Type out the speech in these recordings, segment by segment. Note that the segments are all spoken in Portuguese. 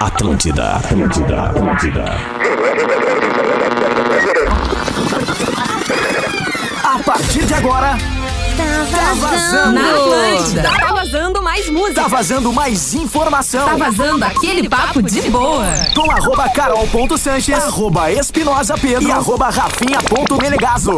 Atlântida, Atlântida, Atlântida. A partir de agora, tá vazando. Na Atlântida. Tá vazando mais música. Tá vazando mais informação. Tá vazando aquele papo de boa. Com arroba carol.sanches, arroba espinosa pedro e arroba rafinha.menegaso.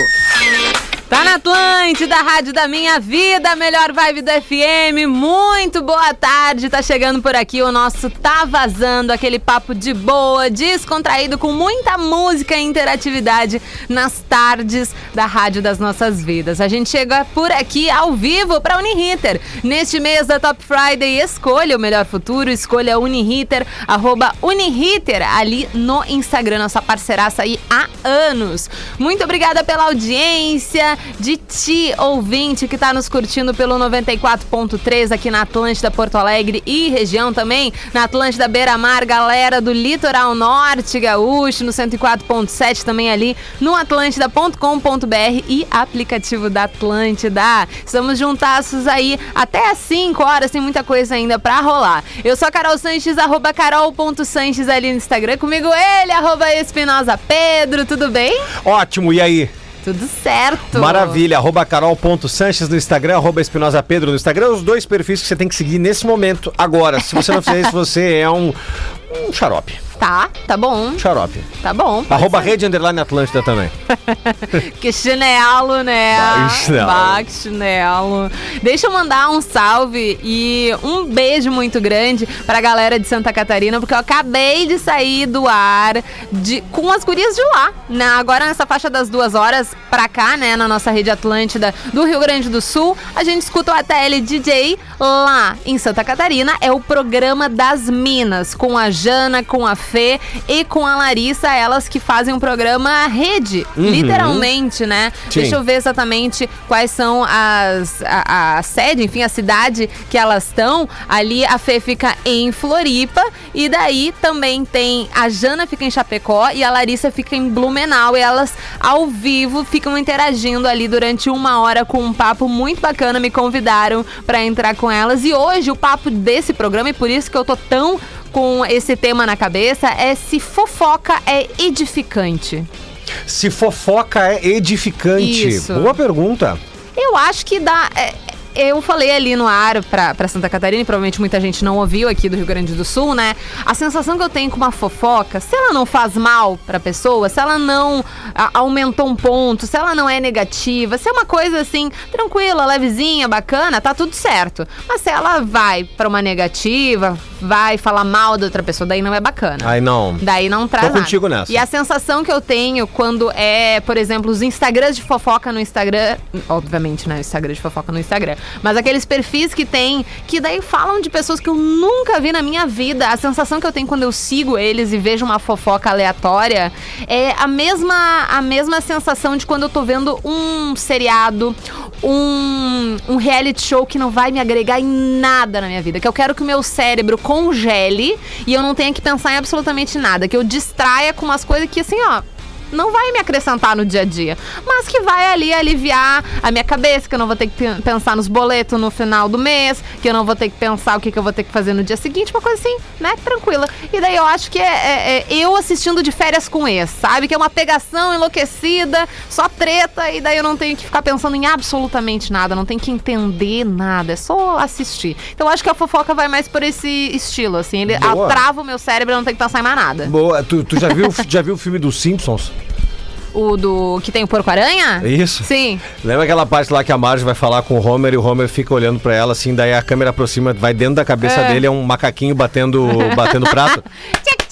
Tá na Atlântida, Rádio da Minha Vida, melhor vibe do FM. Muito boa tarde. Tá chegando por aqui o nosso Tá Vazando, aquele papo de boa, descontraído, com muita música e interatividade nas tardes da Rádio das Nossas Vidas. A gente chega por aqui ao vivo para Uniriter. Neste mês da Top Friday, escolha o melhor futuro, escolha Uniriter, arroba ali no Instagram, nossa parceiraça aí há anos. Muito obrigada pela audiência de ti, ouvinte, que está nos curtindo pelo 94.3 aqui na Atlântida Porto Alegre e região também, na Atlântida Beira Mar, galera do Litoral Norte Gaúcho, no 104.7 também ali, no atlântida.com.br e aplicativo da Atlântida. Estamos juntaços aí até às 5 horas, tem muita coisa ainda pra rolar. Eu sou a Carol Sanches, arroba carol.sanches ali no Instagram, comigo ele, arroba Espinosa Pedro, tudo bem? Ótimo, e aí? Tudo certo. Maravilha, arroba carol.sanches no Instagram, arroba espinosa pedro no Instagram, os dois perfis que você tem que seguir nesse momento, agora. Se você não fizer isso, você é um, um xarope. Tá, tá bom. Xarope. Tá bom. Arroba rede underline Atlântida também. que chinelo, né? Bah, chinelo. Que chinelo. Deixa eu mandar um salve e um beijo muito grande pra galera de Santa Catarina, porque eu acabei de sair do ar de, com as gurias de lá. Né? Agora nessa faixa das duas horas pra cá, né? Na nossa rede Atlântida do Rio Grande do Sul, a gente escuta o ATL DJ lá em Santa Catarina. É o programa das Minas, com a Jana, com a Fê e com a Larissa, elas que fazem um programa rede, Uhum. literalmente, né? Sim. Deixa eu ver exatamente quais são as a, a sede, enfim, a cidade que elas estão. Ali a Fê fica em Floripa e daí também tem a Jana fica em Chapecó e a Larissa fica em Blumenau e elas ao vivo ficam interagindo ali durante uma hora com um papo muito bacana. Me convidaram para entrar com elas e hoje o papo desse programa e por isso que eu tô tão com esse tema na cabeça é se fofoca é edificante. Se fofoca é edificante. Isso. Boa pergunta. Eu acho que dá. é, eu falei ali no ar pra, pra Santa Catarina, e provavelmente muita gente não ouviu aqui do Rio Grande do Sul, né? A sensação que eu tenho com uma fofoca, se ela não faz mal pra pessoa, se ela não a- aumentou um ponto, se ela não é negativa, se é uma coisa assim, tranquila, levezinha, bacana, tá tudo certo. Mas se ela vai pra uma negativa, vai falar mal da outra pessoa, daí não é bacana. Ai, não. Daí não traz nada. contigo nessa. E a sensação que eu tenho quando é, por exemplo, os Instagrams de fofoca no Instagram, obviamente, né, o Instagram de fofoca no Instagram, mas aqueles perfis que tem, que daí falam de pessoas que eu nunca vi na minha vida. A sensação que eu tenho quando eu sigo eles e vejo uma fofoca aleatória é a mesma a mesma sensação de quando eu tô vendo um seriado, um, um reality show que não vai me agregar em nada na minha vida, que eu quero que o meu cérebro congele e eu não tenha que pensar em absolutamente nada, que eu distraia com umas coisas que assim, ó, não vai me acrescentar no dia a dia, mas que vai ali aliviar a minha cabeça, que eu não vou ter que pe- pensar nos boletos no final do mês, que eu não vou ter que pensar o que, que eu vou ter que fazer no dia seguinte, uma coisa assim, né, tranquila. E daí eu acho que é, é- é eu assistindo de férias com ex, sabe? Que é uma pegação enlouquecida, só treta, e daí eu não tenho que ficar pensando em absolutamente nada, não tenho que entender nada, é só assistir. Então eu acho que a fofoca vai mais por esse estilo, assim, ele Boa. atrava o meu cérebro, eu não tenho que pensar em mais nada. Boa. Tu, tu já, viu, já viu o filme dos Simpsons? O do que tem o porco-aranha? Isso? Sim. Lembra aquela parte lá que a Marge vai falar com o Homer e o Homer fica olhando pra ela assim, daí a câmera aproxima, vai dentro da cabeça É. dele, é um macaquinho batendo, batendo prato?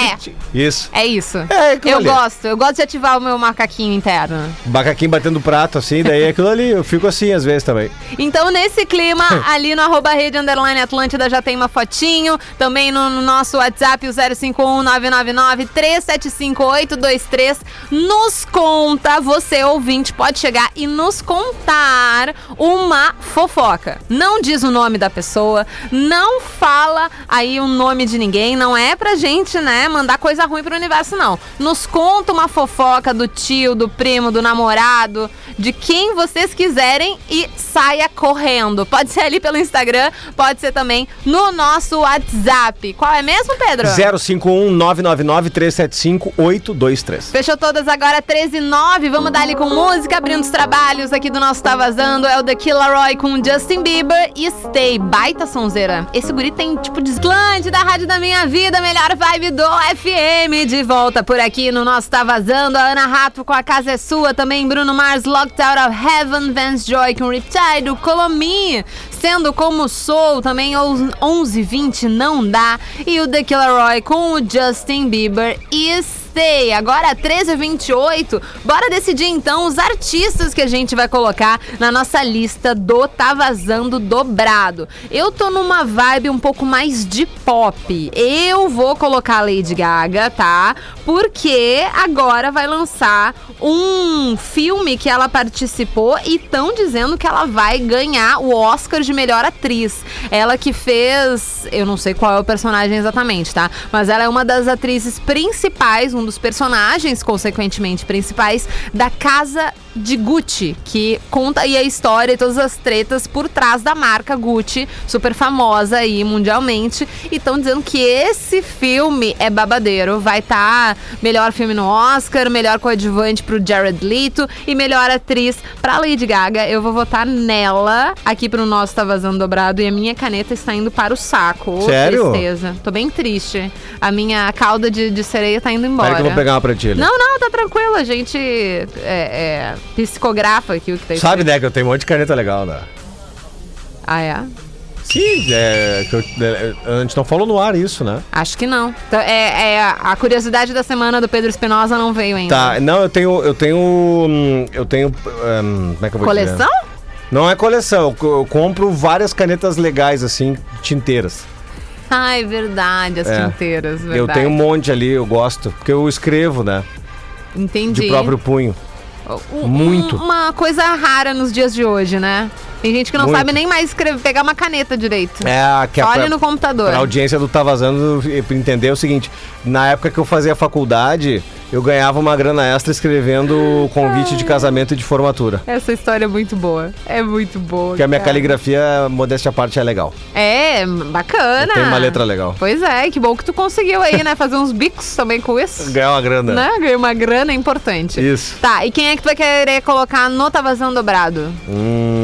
É. Isso. É isso. É, aquilo eu ali. gosto, eu gosto de ativar o meu macaquinho interno. Macaquinho batendo prato, assim, daí é aquilo ali. Eu fico assim às vezes também. Então, nesse clima, ali no arroba rede underline Atlântida já tem uma fotinho. Também no, no nosso WhatsApp, o 051-999-375823. Nos conta, você ouvinte, pode chegar e nos contar uma fofoca. Não diz o nome da pessoa, não fala aí o nome de ninguém, não é pra gente, né, mandar coisa ruim pro universo, não. Nos conta uma fofoca do tio, do primo, do namorado, de quem vocês quiserem e saia correndo. Pode ser ali pelo Instagram, pode ser também no nosso WhatsApp. Qual é mesmo, Pedro? 051 999 375 823. Fechou todas agora, 13 e 9. Vamos dar ali com música, abrindo os trabalhos aqui do nosso Tá Vazando. É o The Killaroy com Justin Bieber e Stay. Baita sonzeira. Esse guri tem tipo desglande da rádio da minha vida, melhor vibe do FM. De volta por aqui no nosso Tá Vazando. A Ana Rato com A Casa é Sua. Também Bruno Mars, Locked Out of Heaven. Vance Joy com Riptide. O Colomi, Sendo Como Sou. Também 11:20 Não Dá. E o The Killaroy com o Justin Bieber e Stay. Agora 13h28. Bora decidir então os artistas que a gente vai colocar na nossa lista do Tá Vazando Dobrado. Eu tô numa vibe um pouco mais de pop. Eu vou colocar a Lady Gaga, tá? Porque agora vai lançar um filme que ela participou e estão dizendo que ela vai ganhar o Oscar de melhor atriz. Ela que fez, eu não sei qual é o personagem exatamente, tá? Mas ela é uma das atrizes principais, dos personagens, consequentemente, principais da Casa de Gucci, que conta aí a história e todas as tretas por trás da marca Gucci, super famosa aí mundialmente. E estão dizendo que esse filme é babadeiro. Vai estar tá melhor filme no Oscar, melhor coadjuvante pro Jared Leto e melhor atriz pra Lady Gaga. Eu vou votar nela aqui pro nosso Tá Vazando Dobrado e a minha caneta está indo para o saco. Ô, Sério? tristeza. Tô bem triste. A minha cauda de, de sereia tá indo embora. Que eu vou pegar uma. Não, não, tá tranquilo. A gente é, é, psicografa aqui o que tá Sabe, né, que eu tenho um monte de caneta legal, né? Ah, é? Sim, é, que eu- é, a gente não falou no ar isso, né? Acho que não. Então, é, é, a curiosidade da semana do Pedro Espinosa não veio ainda. Tá, não, eu tenho, eu tenho, hum, eu tenho, hum, como é que eu vou dizer? Coleção? Não é coleção, eu co- eu compro várias canetas legais, assim, tinteiras. Ai, verdade, as É. tinteiras, verdade. Eu tenho um monte ali, eu gosto, porque eu escrevo, né, Entendi. de próprio punho. Um- muito. Uma coisa rara nos dias de hoje, né? Tem gente que não Muito. sabe nem mais escrever, pegar uma caneta direito. É, a que a, olha no computador. Pra audiência do Tá Vazando entender o seguinte: na época que eu fazia faculdade, eu ganhava uma grana extra escrevendo o convite de casamento e de formatura. Essa história é muito boa. É muito boa. Porque a minha cara. caligrafia, modéstia à parte, é legal. É, bacana. Tem uma letra legal. Pois é, que bom que tu conseguiu aí, né? Fazer uns bicos também com isso. Ganhar uma grana. Né? Ganhou uma grana importante. Isso. Tá, e quem é que tu vai querer colocar no Tá Vazando Dobrado? Hum.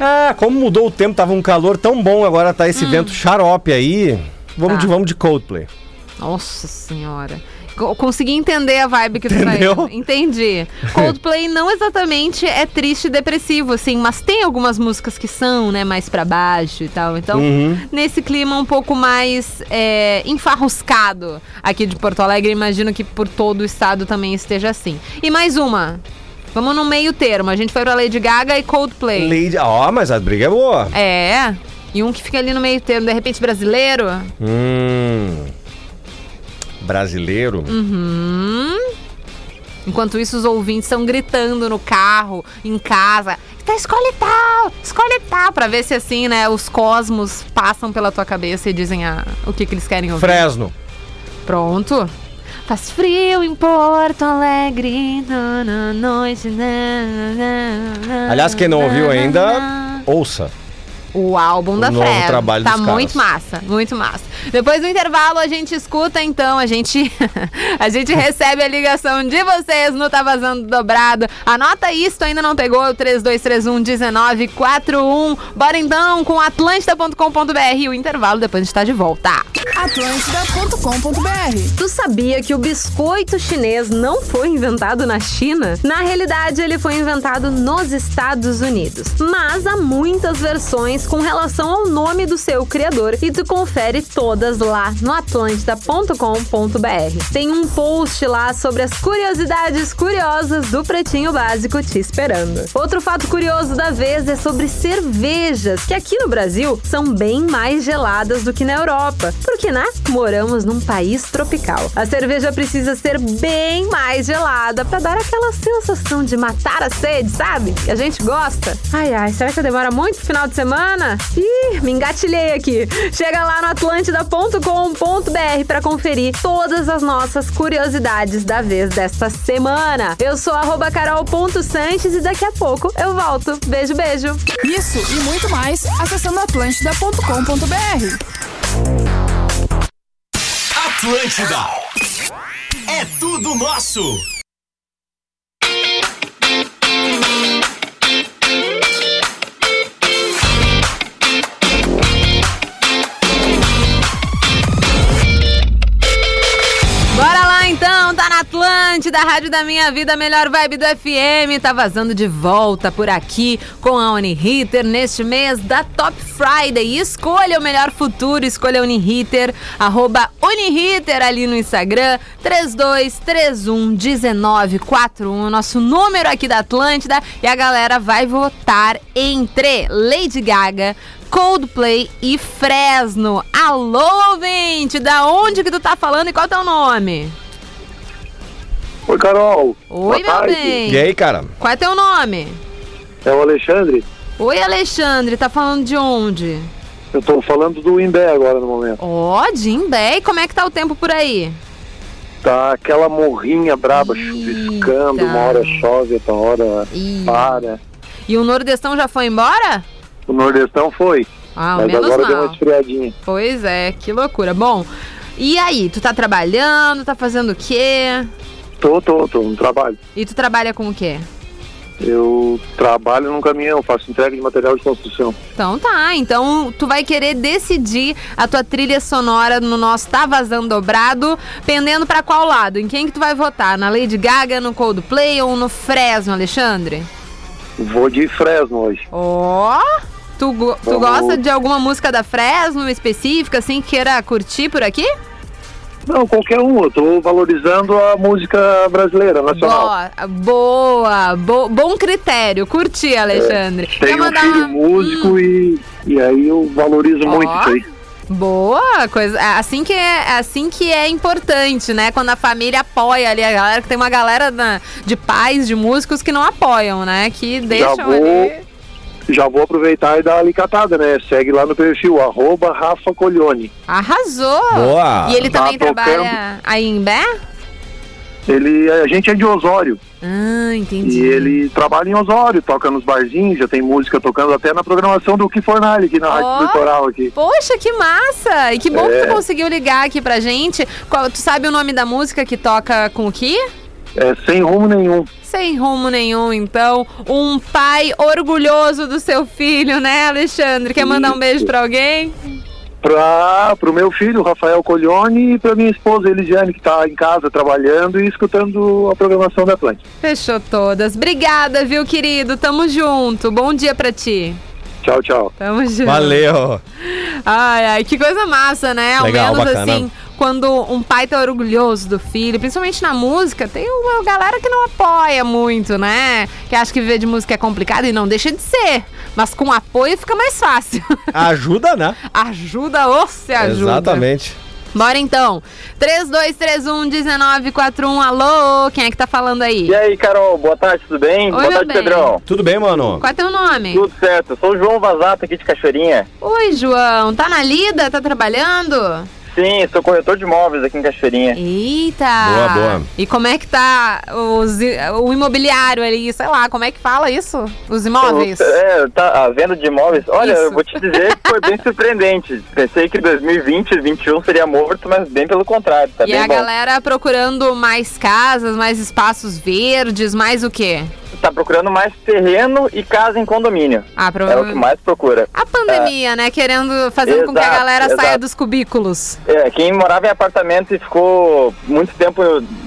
Ah, como mudou o tempo, tava um calor tão bom, agora tá esse vento xarope aí. Vamos, Tá. de, vamos de Coldplay. Nossa senhora. Co- Consegui entender a vibe que tu Entendeu? tá indo. Entendi. Coldplay não exatamente é triste e depressivo, assim, mas tem algumas músicas que são, né, mais pra baixo e tal. Então, Uhum. nesse clima um pouco mais é, enfarruscado aqui de Porto Alegre, imagino que por todo o estado também esteja assim. E mais uma. Vamos no meio termo. A gente foi pra Lady Gaga e Coldplay. Lady. Ó, mas a briga é boa. É. E um que fica ali no meio termo, de repente brasileiro. Hum. Brasileiro. Uhum. Enquanto isso, os ouvintes estão gritando no carro, em casa. Tá, escolhe tal, escolhe tal. Pra ver se assim, né, os cosmos passam pela tua cabeça e dizem ah, o que, que eles querem ouvir. Fresno. Pronto. Faz frio em Porto Alegre, na, noite. Na, na, na, Aliás, quem não ouviu ainda, ouça. O álbum da novo Fresno. trabalho Tá dos caras. muito massa, muito massa. Depois do intervalo a gente escuta então, a gente a gente recebe a ligação de vocês no Tá Vazando Dobrado. Anota isso, ainda não pegou o 3231 1941. Bora então com atlântida.com.br o intervalo, depois a gente tá de volta. Atlântida.com.br Tu sabia que o biscoito chinês não foi inventado na China? Na realidade, ele foi inventado nos Estados Unidos. Mas há muitas versões com relação ao nome do seu criador e tu confere todas lá no atlântida.com.br. Tem um post lá sobre as curiosidades curiosas do Pretinho Básico te esperando. Outro fato curioso da vez é sobre cervejas, que aqui no Brasil são bem mais geladas do que na Europa. Porque, né? Moramos num país tropical. A cerveja precisa ser bem mais gelada para dar aquela sensação de matar a sede, sabe? Que a gente gosta. Ai, ai, será que demora muito final de semana? Ih, me engatilhei aqui. Chega lá no espinosa.com.br para conferir todas as nossas curiosidades da vez desta semana. Eu sou arroba carol.sanches e daqui a pouco eu volto. Beijo, beijo. Isso e muito mais acessando atlântida.com.br. Atlântida. É tudo nosso. Atlântida, Rádio da Minha Vida, melhor vibe do FM. Tá vazando de volta por aqui com a Unihitter neste mês da Top Friday. Escolha o melhor futuro, escolha a Unihitter, arroba Unihitter ali no Instagram, 32311941, nosso número aqui da Atlântida. E a galera vai votar entre Lady Gaga, Coldplay e Fresno. Alô, ouvinte! Da onde que tu tá falando e qual é o teu nome? Oi, Carol. Oi, Boa meu tarde. bem. E aí, cara? Qual é teu nome? É o Alexandre. Oi, Alexandre. Tá falando de onde? Eu tô falando do Imbé agora no momento. Ó, de Imbé. E como é que tá o tempo por aí? Tá aquela morrinha braba Eita. chuviscando, uma hora chove, outra hora Ih. para. E o Nordestão já foi embora? O Nordestão foi, Ah, mas menos agora deu uma mal. esfriadinha. Pois é, que loucura. Bom, e aí? Tu tá trabalhando? Tá fazendo o quê? Tô, tô, tô no trabalho. E tu trabalha com o quê? Eu trabalho num caminhão, faço entrega de material de construção. Então tá, então tu vai querer decidir a tua trilha sonora no nosso Tá Vazando Dobrado, pendendo pra qual lado? Em quem que tu vai votar? Na Lady Gaga, no Coldplay ou no Fresno, Alexandre? Vou de Fresno hoje. Ó! Tu, go- tu Vamos. gosta de alguma música da Fresno específica, assim, que queira curtir por aqui? Não, qualquer um, eu tô valorizando a música brasileira, nacional. Boa, boa, bo- bom critério, curti, Alexandre. Quer Tenho um filho uma- músico e, e aí eu valorizo Ó. muito isso aí. Boa, coisa. é Assim que é, assim que é importante, né? Quando a família apoia ali a galera, que tem uma galera na- de pais, de músicos que não apoiam, né? Que deixam vou- ali. Já vou aproveitar e dar a alicatada, né? Segue lá no perfil, arroba Rafa Colione. Arrasou! Boa. E ele Tá também tocando. trabalha aí em Bé? Ele, a gente é de Osório Ah, entendi. e ele trabalha em Osório, toca nos barzinhos, já tem música tocando até na programação do Que Fornalha aqui na Ó. Rádio Litoral aqui. Poxa, que massa! E que bom que É. tu conseguiu ligar aqui pra gente. Qual- tu sabe o nome da música que toca com o que? É sem rumo nenhum. Sem rumo nenhum, então. Um pai orgulhoso do seu filho, né, Alexandre? Quer mandar um beijo pra alguém? Pra, pro meu filho, Rafael Colione, e pra minha esposa, Elisiane, que tá em casa trabalhando e escutando a programação da Atlântica. Fechou todas. Obrigada, viu, querido? Tamo junto. Bom dia pra ti. Tchau, tchau. Tamo junto. Valeu. Ai, ai, que coisa massa, né? Ao Legal, menos bacana. assim, quando um pai tá orgulhoso do filho, principalmente na música, tem uma galera que não apoia muito, né? Que acha que viver de música é complicado e não deixa de ser. Mas com apoio fica mais fácil. Ajuda, né? ajuda ou se ajuda. Exatamente. Bora então. 3231-1941. Alô, quem é que tá falando aí? E aí, Carol, boa tarde, tudo bem? Oi, boa tarde, bem. Pedrão. Tudo bem, mano? Qual é teu nome? Tudo certo, eu sou o João Vazato aqui de Cachoeirinha. Oi, João. Tá na lida? Tá trabalhando? Sim, sou corretor de imóveis aqui em Cachoeirinha. Eita! Boa, boa. E como é que tá os o imobiliário ali? Sei lá, como é que fala isso? Os imóveis? É, tá, a venda de imóveis. Olha, Isso. eu vou te dizer que foi bem surpreendente. Pensei que 2020 e 2021 seria morto, mas bem pelo contrário, tá e bem a bom. galera procurando mais casas, mais espaços verdes, mais o quê? Tá procurando mais terreno e casa em condomínio. Ah, É o que provavelmente. mais procura. A pandemia, né? Querendo, fazendo com que a Exato, galera saia exato. dos cubículos. É, quem morava em apartamento e ficou muito tempo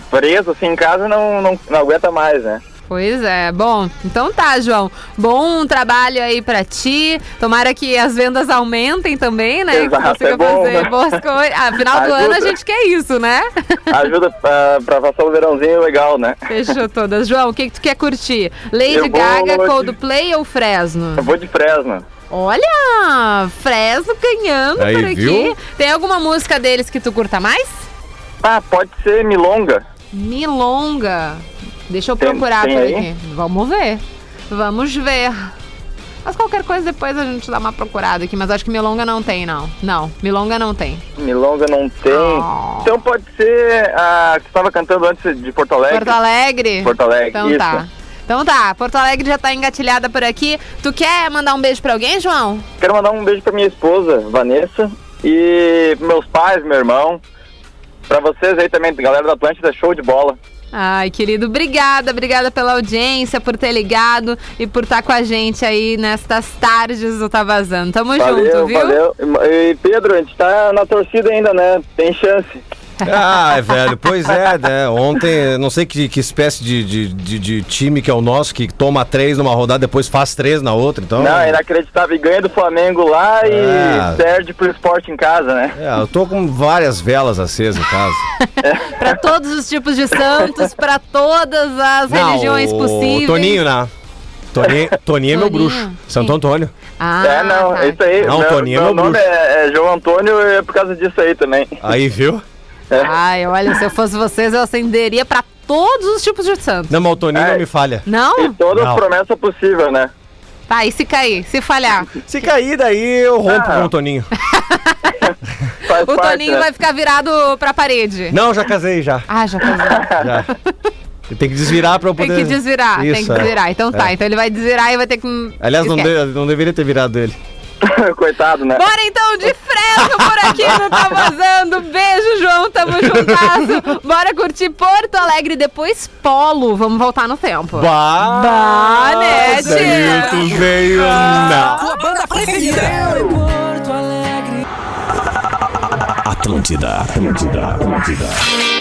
preso assim em casa não, não, não aguenta mais, né? Pois é, bom, então tá, João. Bom trabalho aí pra ti. Tomara que as vendas aumentem também, né? Exato, que consiga é bom, fazer né? boas coisas. Ah, final do ano a gente quer isso, né? Ajuda pra, pra passar o verãozinho legal, né? Fechou todas. João, o que, que tu quer curtir? Lady Eu vou Gaga, de- Coldplay ou Fresno? Eu vou de Fresno. Olha, Fresno ganhando Aí, por aqui. viu? Tem alguma música deles que tu curta mais? Ah, pode ser Milonga. Milonga. Deixa eu Tem- procurar tem por aí? aqui. Vamos ver. Vamos ver. Mas qualquer coisa depois a gente dá uma procurada aqui. Mas acho que Milonga não tem, não. Não, Milonga não tem. Milonga não tem. Oh. Então pode ser a que você estava cantando antes de Porto Alegre. Porto Alegre? Porto Alegre, Então isso. tá. Então tá, Porto Alegre já tá engatilhada por aqui. Tu quer mandar um beijo pra alguém, João? Quero mandar um beijo pra minha esposa, Vanessa, e meus pais, meu irmão. Pra vocês aí também, galera da Atlântida, show de bola. Ai, querido, obrigada, obrigada pela audiência, por ter ligado e por estar com a gente aí nestas tardes do Tá Vazando. Tamo Valeu, junto, viu? valeu. E Pedro, a gente tá na torcida ainda, né? Tem chance. Ah, velho, pois é, né? Ontem, não sei que, que espécie de, de, de- de time que é o nosso, que toma três numa rodada, depois faz três na outra, então... Não, é inacreditável. E ganha do Flamengo lá e É. perde pro esporte em casa, né? É, eu tô com várias velas acesas em casa. Pra todos os tipos de santos, pra todas as religiões o possíveis. Toninho, né? Toninho, Toninho é meu bruxo. Santo Quem? Antônio. Ah, é, não, tá. é isso aí. Não, meu, Toninho é meu meu nome bruxo. é, é João Antônio e é por causa disso aí também. Aí, viu? Ai, olha, se eu fosse vocês, eu acenderia pra todos os tipos de santos. Não, mas o Toninho É. não me falha. E Não? todas Não. as promessas possíveis, né? Tá, e se cair, se falhar? Se cair, daí eu rompo Ah. com o Toninho. Faz O parte, Toninho né? vai ficar virado pra parede. Não, já casei, já. Ah, já casou. já. Tem que desvirar pra eu Tem poder... que desvirar, tem Isso, que é. desvirar. Então tá, É. então ele vai desvirar e vai ter que. Aliás, não, de- não deveria ter virado ele. Coitado, né? Bora então de fresco por aqui no Tá Vazando. Beijo, João, tamo juntasso. Bora curtir Porto Alegre depois Polo. Vamos voltar no tempo. Bah, Bah, né, tia? Danilton veio na... Tua banda preferida. Atlântida, Atlântida, Atlântida.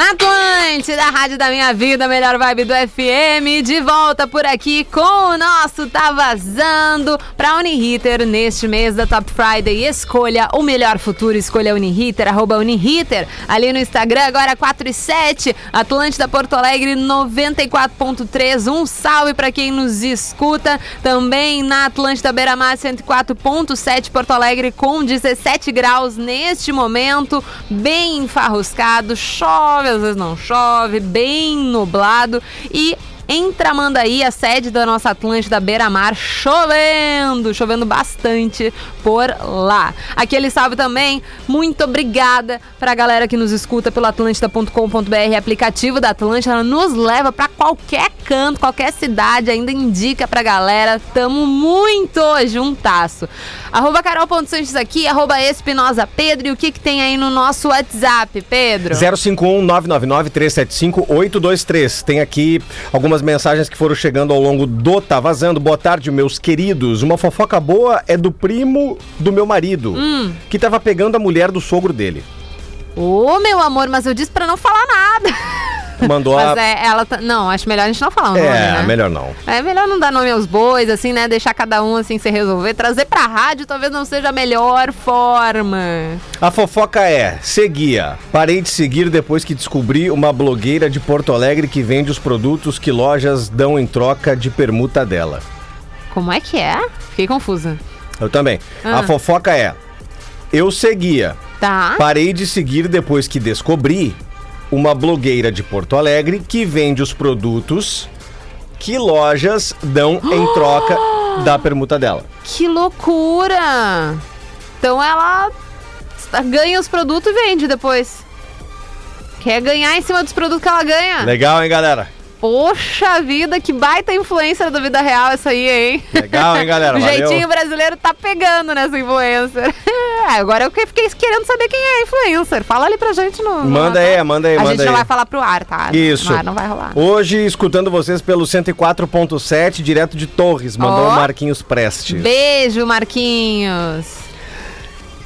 Na Atlântida, a rádio da minha vida, melhor vibe do FM. De volta por aqui com o nosso Tá Vazando pra Uniriter neste mês da Top Friday. Escolha o melhor futuro, escolha Uniriter, arroba Uniriter. Ali no Instagram, agora 4 e 7, Atlântida Porto Alegre 94.3. Um salve pra quem nos escuta. Também na Atlântida Beira Mar 104.7 Porto Alegre com 17 graus neste momento, bem enfarruscado, chove, às vezes não chove, bem nublado e em Tramandaí, a sede da nossa Atlântida Beira Mar, chovendo, chovendo bastante por lá. Aquele salve também, muito obrigada pra galera que nos escuta pelo atlântida.com.br, aplicativo da Atlântida, ela nos leva pra qualquer canto, qualquer cidade, ainda indica pra galera, tamo muito juntasso. Arroba carol.sanches aqui, arroba espinosa Pedro, e o que que tem aí no nosso WhatsApp, Pedro? 051 999 375 823. Tem aqui algumas mensagens que foram chegando ao longo do Tá Vazando. Boa tarde, meus queridos. Uma fofoca boa é do primo do meu marido, Hum. que tava pegando a mulher do sogro dele. Ô, meu amor, mas eu disse pra não falar nada. Mandou Mas a. é, ela tá... Não, acho melhor a gente não falar o nome, É, né? melhor não. É melhor não dar nome aos bois, assim, né? Deixar cada um, assim, se resolver. Trazer pra rádio talvez não seja a melhor forma. A fofoca é: seguia. Parei de seguir depois que descobri uma blogueira de Porto Alegre que vende os produtos que lojas dão em troca de permuta dela. Como é que é? Fiquei confusa. Eu também. Ah. A fofoca é: eu seguia. Tá. Parei de seguir depois que descobri uma blogueira de Porto Alegre que vende os produtos que lojas dão em troca da permuta dela. Que loucura! Então ela ganha os produtos e vende depois. Quer ganhar em cima dos produtos que ela ganha. Legal, hein, galera? Poxa vida, que baita influencer da vida real essa aí, hein? Legal, hein, galera? O jeitinho brasileiro tá pegando nessa influencer. É, Agora eu que fiquei querendo saber quem é a influencer. Fala ali pra gente no. no Manda WhatsApp. aí, manda aí, A manda gente aí. não vai falar pro ar, tá? Isso. No ar não vai rolar. Hoje, escutando vocês pelo 104.7, direto de Torres, mandou Ó. o Marquinhos Prestes. Beijo, Marquinhos.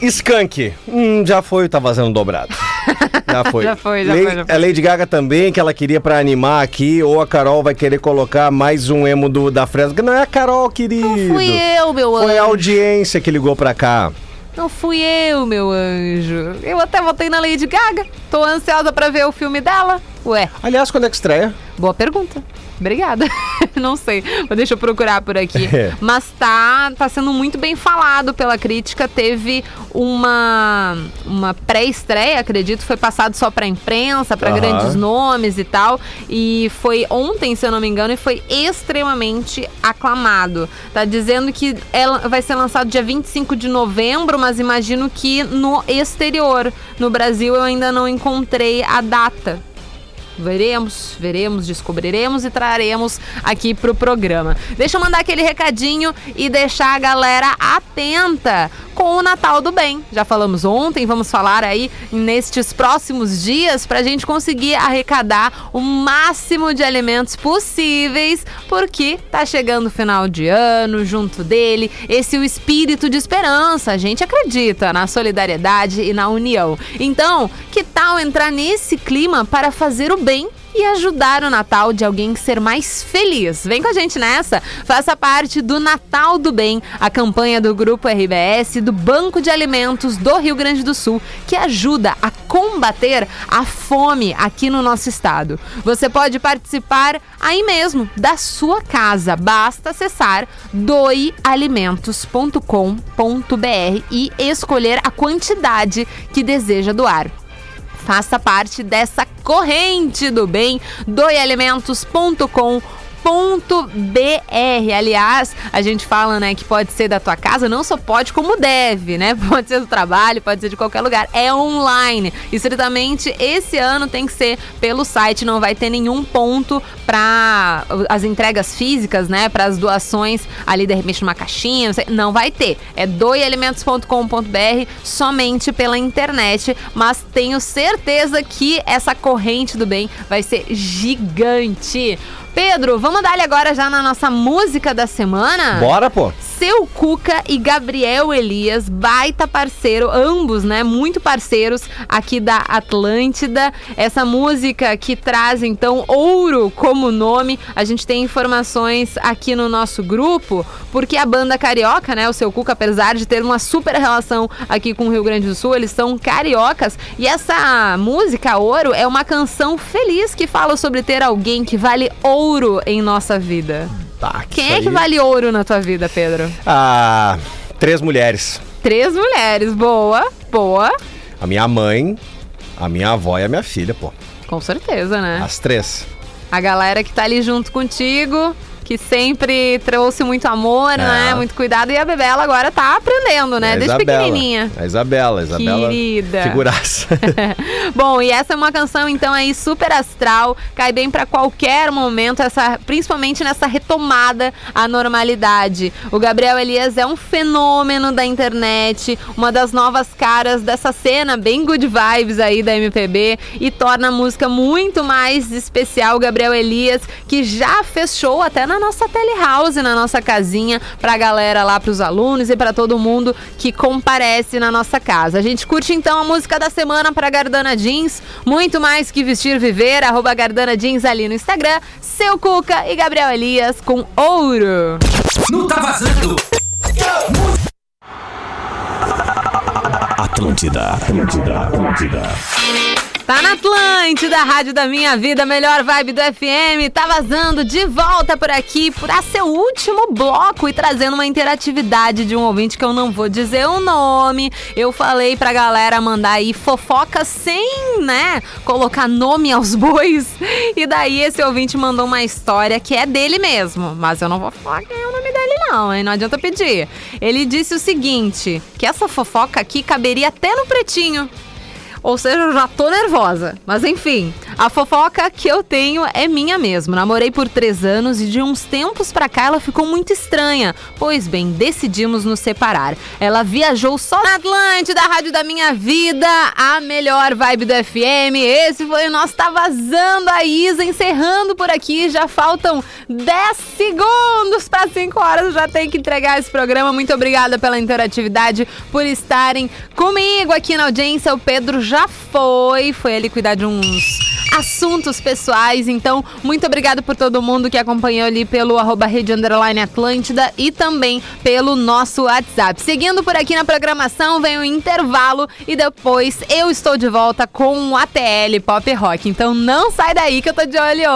Skank, hum, já foi, tá vazando dobrado. Já foi. Já foi, já Lady- foi, já foi. A Lady Gaga também, que ela queria pra animar aqui, ou a Carol vai querer colocar mais um emo do, da Fresno. Não é a Carol, querido. Não fui eu, meu Foi a anjo. audiência que ligou pra cá. Não fui eu, meu anjo. Eu até votei na Lady Gaga. Tô ansiosa pra ver o filme dela. Ué, Aliás, quando é que estreia? Boa pergunta. Obrigada. Não sei. Deixa eu procurar por aqui. É. Mas tá, tá sendo muito bem falado pela crítica. Teve uma, uma pré-estreia, acredito, foi passado só pra imprensa, pra Aham. grandes nomes e tal. E foi ontem, se eu não me engano, e foi extremamente aclamado. Tá dizendo que ela vai ser lançado dia 25 de novembro, mas imagino que no exterior. No Brasil eu ainda não encontrei a data. Veremos, veremos, descobriremos e traremos aqui pro programa. Deixa eu mandar aquele recadinho e deixar a galera atenta com o Natal do Bem. Já falamos ontem, vamos falar aí nestes próximos dias pra gente conseguir arrecadar o máximo de alimentos possíveis, porque tá chegando o final de ano, junto dele, esse é o espírito de esperança. A gente acredita na solidariedade e na união. Então, que tal entrar nesse clima para fazer o bem e ajudar o Natal de alguém ser mais feliz. Vem com a gente nessa. Faça parte do Natal do Bem, a campanha do Grupo RBS do Banco de Alimentos do Rio Grande do Sul, que ajuda a combater a fome aqui no nosso estado. Você pode participar aí mesmo, da sua casa. Basta acessar doealimentos.com.br e escolher a quantidade que deseja doar. Faça parte dessa corrente do bem, doialimentos.com .br. Aliás, a gente fala, né, que pode ser da tua casa, não só pode como deve, né? Pode ser do trabalho, pode ser de qualquer lugar. É online. Estritamente esse ano tem que ser pelo site, não vai ter nenhum ponto para as entregas físicas, né, para as doações ali de repente numa caixinha, não, sei, não vai ter. É doialimentos.com.br somente pela internet, mas tenho certeza que essa corrente do bem vai ser gigante. Pedro, vamos dar-lhe agora já na nossa música da semana? Bora, pô. Seu Cuca e Gabriel Elias, baita parceiro, ambos, né? Muito parceiros aqui da Atlântida. Essa música que traz então ouro como nome. A gente tem informações aqui no nosso grupo, porque a banda carioca, né? O Seu Cuca, apesar de ter uma super relação aqui com o Rio Grande do Sul, eles são cariocas. E essa música, Ouro, é uma canção feliz que fala sobre ter alguém que vale ouro em nossa vida. Tá, Quem é que vale ouro na tua vida, Pedro? Ah, três mulheres. Três mulheres. Boa, boa. A minha mãe, a minha avó e a minha filha, pô. Com certeza, né? As três. A galera que tá ali junto contigo, que sempre trouxe muito amor, É. né? Muito cuidado. E a Bebela agora tá aprendendo, né? A Desde Isabela. pequenininha. A Isabela, a Isabela. Querida. Figuraça. Bom, e essa é uma canção então aí super astral, cai bem pra qualquer momento, essa, principalmente nessa retomada à normalidade. O Gabriel Elias é um fenômeno da internet, uma das novas caras dessa cena bem good vibes aí da MPB e torna a música muito mais especial. O Gabriel Elias que já fez show até na nossa telehouse, na nossa casinha, pra galera lá, pros alunos e pra todo mundo que comparece na nossa casa. A gente curte então a música da semana pra Gardana Jeans, muito mais que vestir viver, arroba Gardana Jeans ali no Instagram, seu Cuca e Gabriel Elias com ouro. No Tá Vazando. Atlântida, Atlântida, Atlântida. Tá na Atlântida, Rádio da Minha Vida, melhor vibe do FM. Tá vazando de volta por aqui para seu último bloco e trazendo uma interatividade de um ouvinte que eu não vou dizer o nome. Eu falei pra galera mandar aí fofoca sem, né, colocar nome aos bois. E daí esse ouvinte mandou uma história que é dele mesmo, mas eu não vou falar quem é o nome dele não, hein? Não adianta pedir. Ele disse o seguinte, que essa fofoca aqui caberia até no pretinho. Ou seja, eu já tô nervosa. Mas enfim, a fofoca que eu tenho é minha mesmo. Namorei por três anos e de uns tempos pra cá ela ficou muito estranha. Pois bem, decidimos nos separar. Ela viajou só na Atlântida, a rádio da minha vida, a melhor vibe do FM. Esse foi o nosso Tá Vazando a Isa, encerrando por aqui. Já faltam 10 segundos para 5 horas. Já tenho que entregar esse programa. Muito obrigada pela interatividade, por estarem comigo aqui na audiência. O Pedro já foi, foi ali cuidar de uns assuntos pessoais. Então, muito obrigado por todo mundo que acompanhou ali pelo arroba Rede Underline Atlântida e também pelo nosso WhatsApp. Seguindo por aqui na programação, vem o intervalo e depois eu estou de volta com o ATL Pop Rock. Então não sai daí que eu tô de olho.